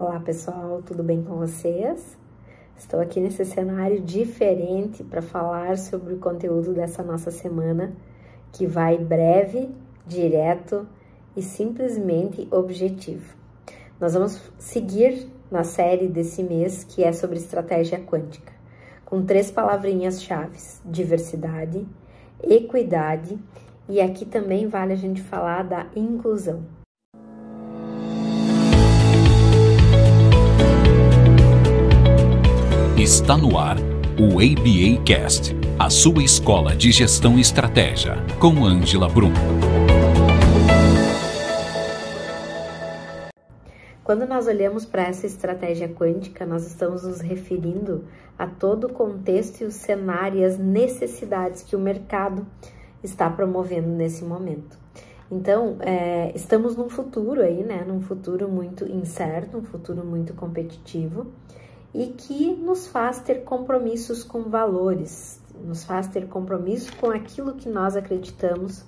Olá pessoal, tudo bem com vocês? Estou aqui nesse cenário diferente para falar sobre o conteúdo dessa nossa semana, que vai breve, direto e simplesmente objetivo. Nós vamos seguir na série desse mês que é sobre estratégia quântica, com três palavrinhas-chave: diversidade, equidade e aqui também vale a gente falar da inclusão. Está no ar o ABA Cast, a sua escola de gestão e estratégia, com Ângela Brum. Quando nós olhamos para essa estratégia quântica, nós estamos nos referindo a todo o contexto e o cenário e as necessidades que o mercado está promovendo nesse momento. Então, é, estamos num futuro aí, né? Num futuro muito incerto, um futuro muito competitivo e que nos faz ter compromissos com valores, nos faz ter compromisso com aquilo que nós acreditamos,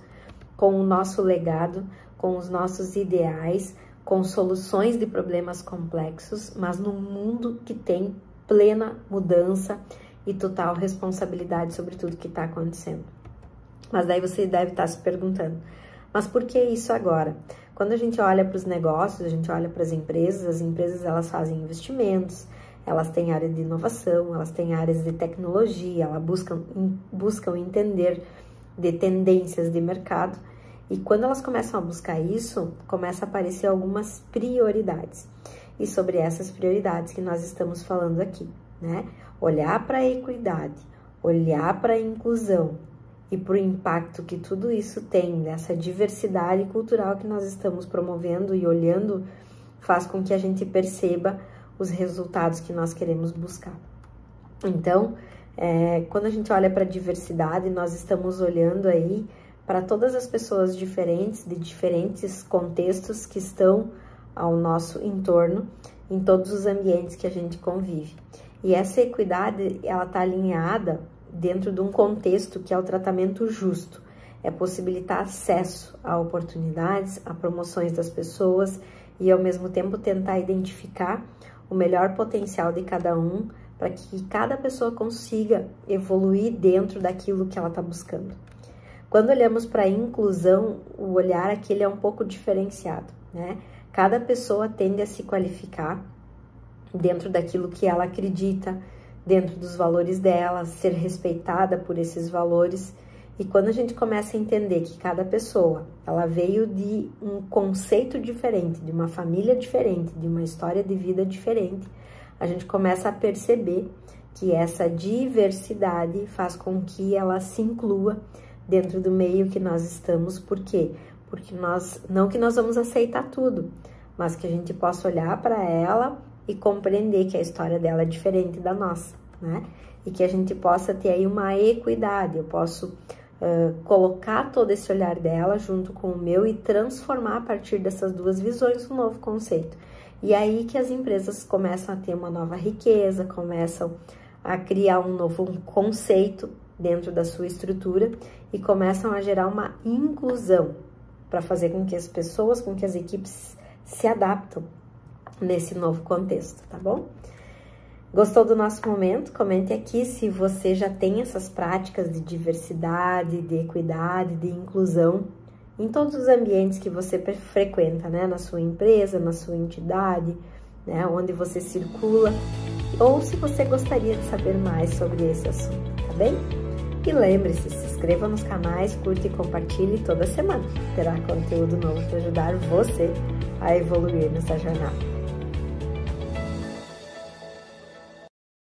com o nosso legado, com os nossos ideais, com soluções de problemas complexos, mas num mundo que tem plena mudança e total responsabilidade sobre tudo que está acontecendo. Mas daí você deve estar tá se perguntando, mas por que isso agora? Quando a gente olha para os negócios, a gente olha para as empresas, as empresas elas fazem investimentos, elas têm área de inovação, elas têm áreas de tecnologia, elas buscam, buscam entender de tendências de mercado. E quando elas começam a buscar isso, começa a aparecer algumas prioridades. E sobre essas prioridades que nós estamos falando aqui, né? Olhar para a equidade, olhar para a inclusão e para o impacto que tudo isso tem nessa diversidade cultural que nós estamos promovendo e olhando, faz com que a gente perceba os resultados que nós queremos buscar. Então, é, quando a gente olha para a diversidade, nós estamos olhando aí para todas as pessoas diferentes, de diferentes contextos que estão ao nosso entorno, em todos os ambientes que a gente convive. E essa equidade, ela está alinhada dentro de um contexto que é o tratamento justo, é possibilitar acesso a oportunidades, a promoções das pessoas e ao mesmo tempo tentar identificar o melhor potencial de cada um para que cada pessoa consiga evoluir dentro daquilo que ela está buscando. Quando olhamos para a inclusão, o olhar aqui é um pouco diferenciado, né? Cada pessoa tende a se qualificar dentro daquilo que ela acredita, dentro dos valores dela, ser respeitada por esses valores e quando a gente começa a entender que cada pessoa, ela veio de um conceito diferente, de uma família diferente, de uma história de vida diferente, a gente começa a perceber que essa diversidade faz com que ela se inclua dentro do meio que nós estamos. Por quê? Porque nós, não que nós vamos aceitar tudo, mas que a gente possa olhar para ela e compreender que a história dela é diferente da nossa, né? E que a gente possa ter aí uma equidade. Eu posso colocar todo esse olhar dela junto com o meu e transformar a partir dessas duas visões um novo conceito. E aí que as empresas começam a ter uma nova riqueza, começam a criar um novo conceito dentro da sua estrutura e começam a gerar uma inclusão para fazer com que as pessoas, com que as equipes se adaptam nesse novo contexto, tá bom? Gostou do nosso momento? Comente aqui se você já tem essas práticas de diversidade, de equidade, de inclusão em todos os ambientes que você frequenta, né? Na sua empresa, na sua entidade, né? Onde você circula, ou se você gostaria de saber mais sobre esse assunto, tá bem? E lembre-se, se inscreva nos canais, curte e compartilhe toda semana. Terá conteúdo novo para ajudar você a evoluir nessa jornada.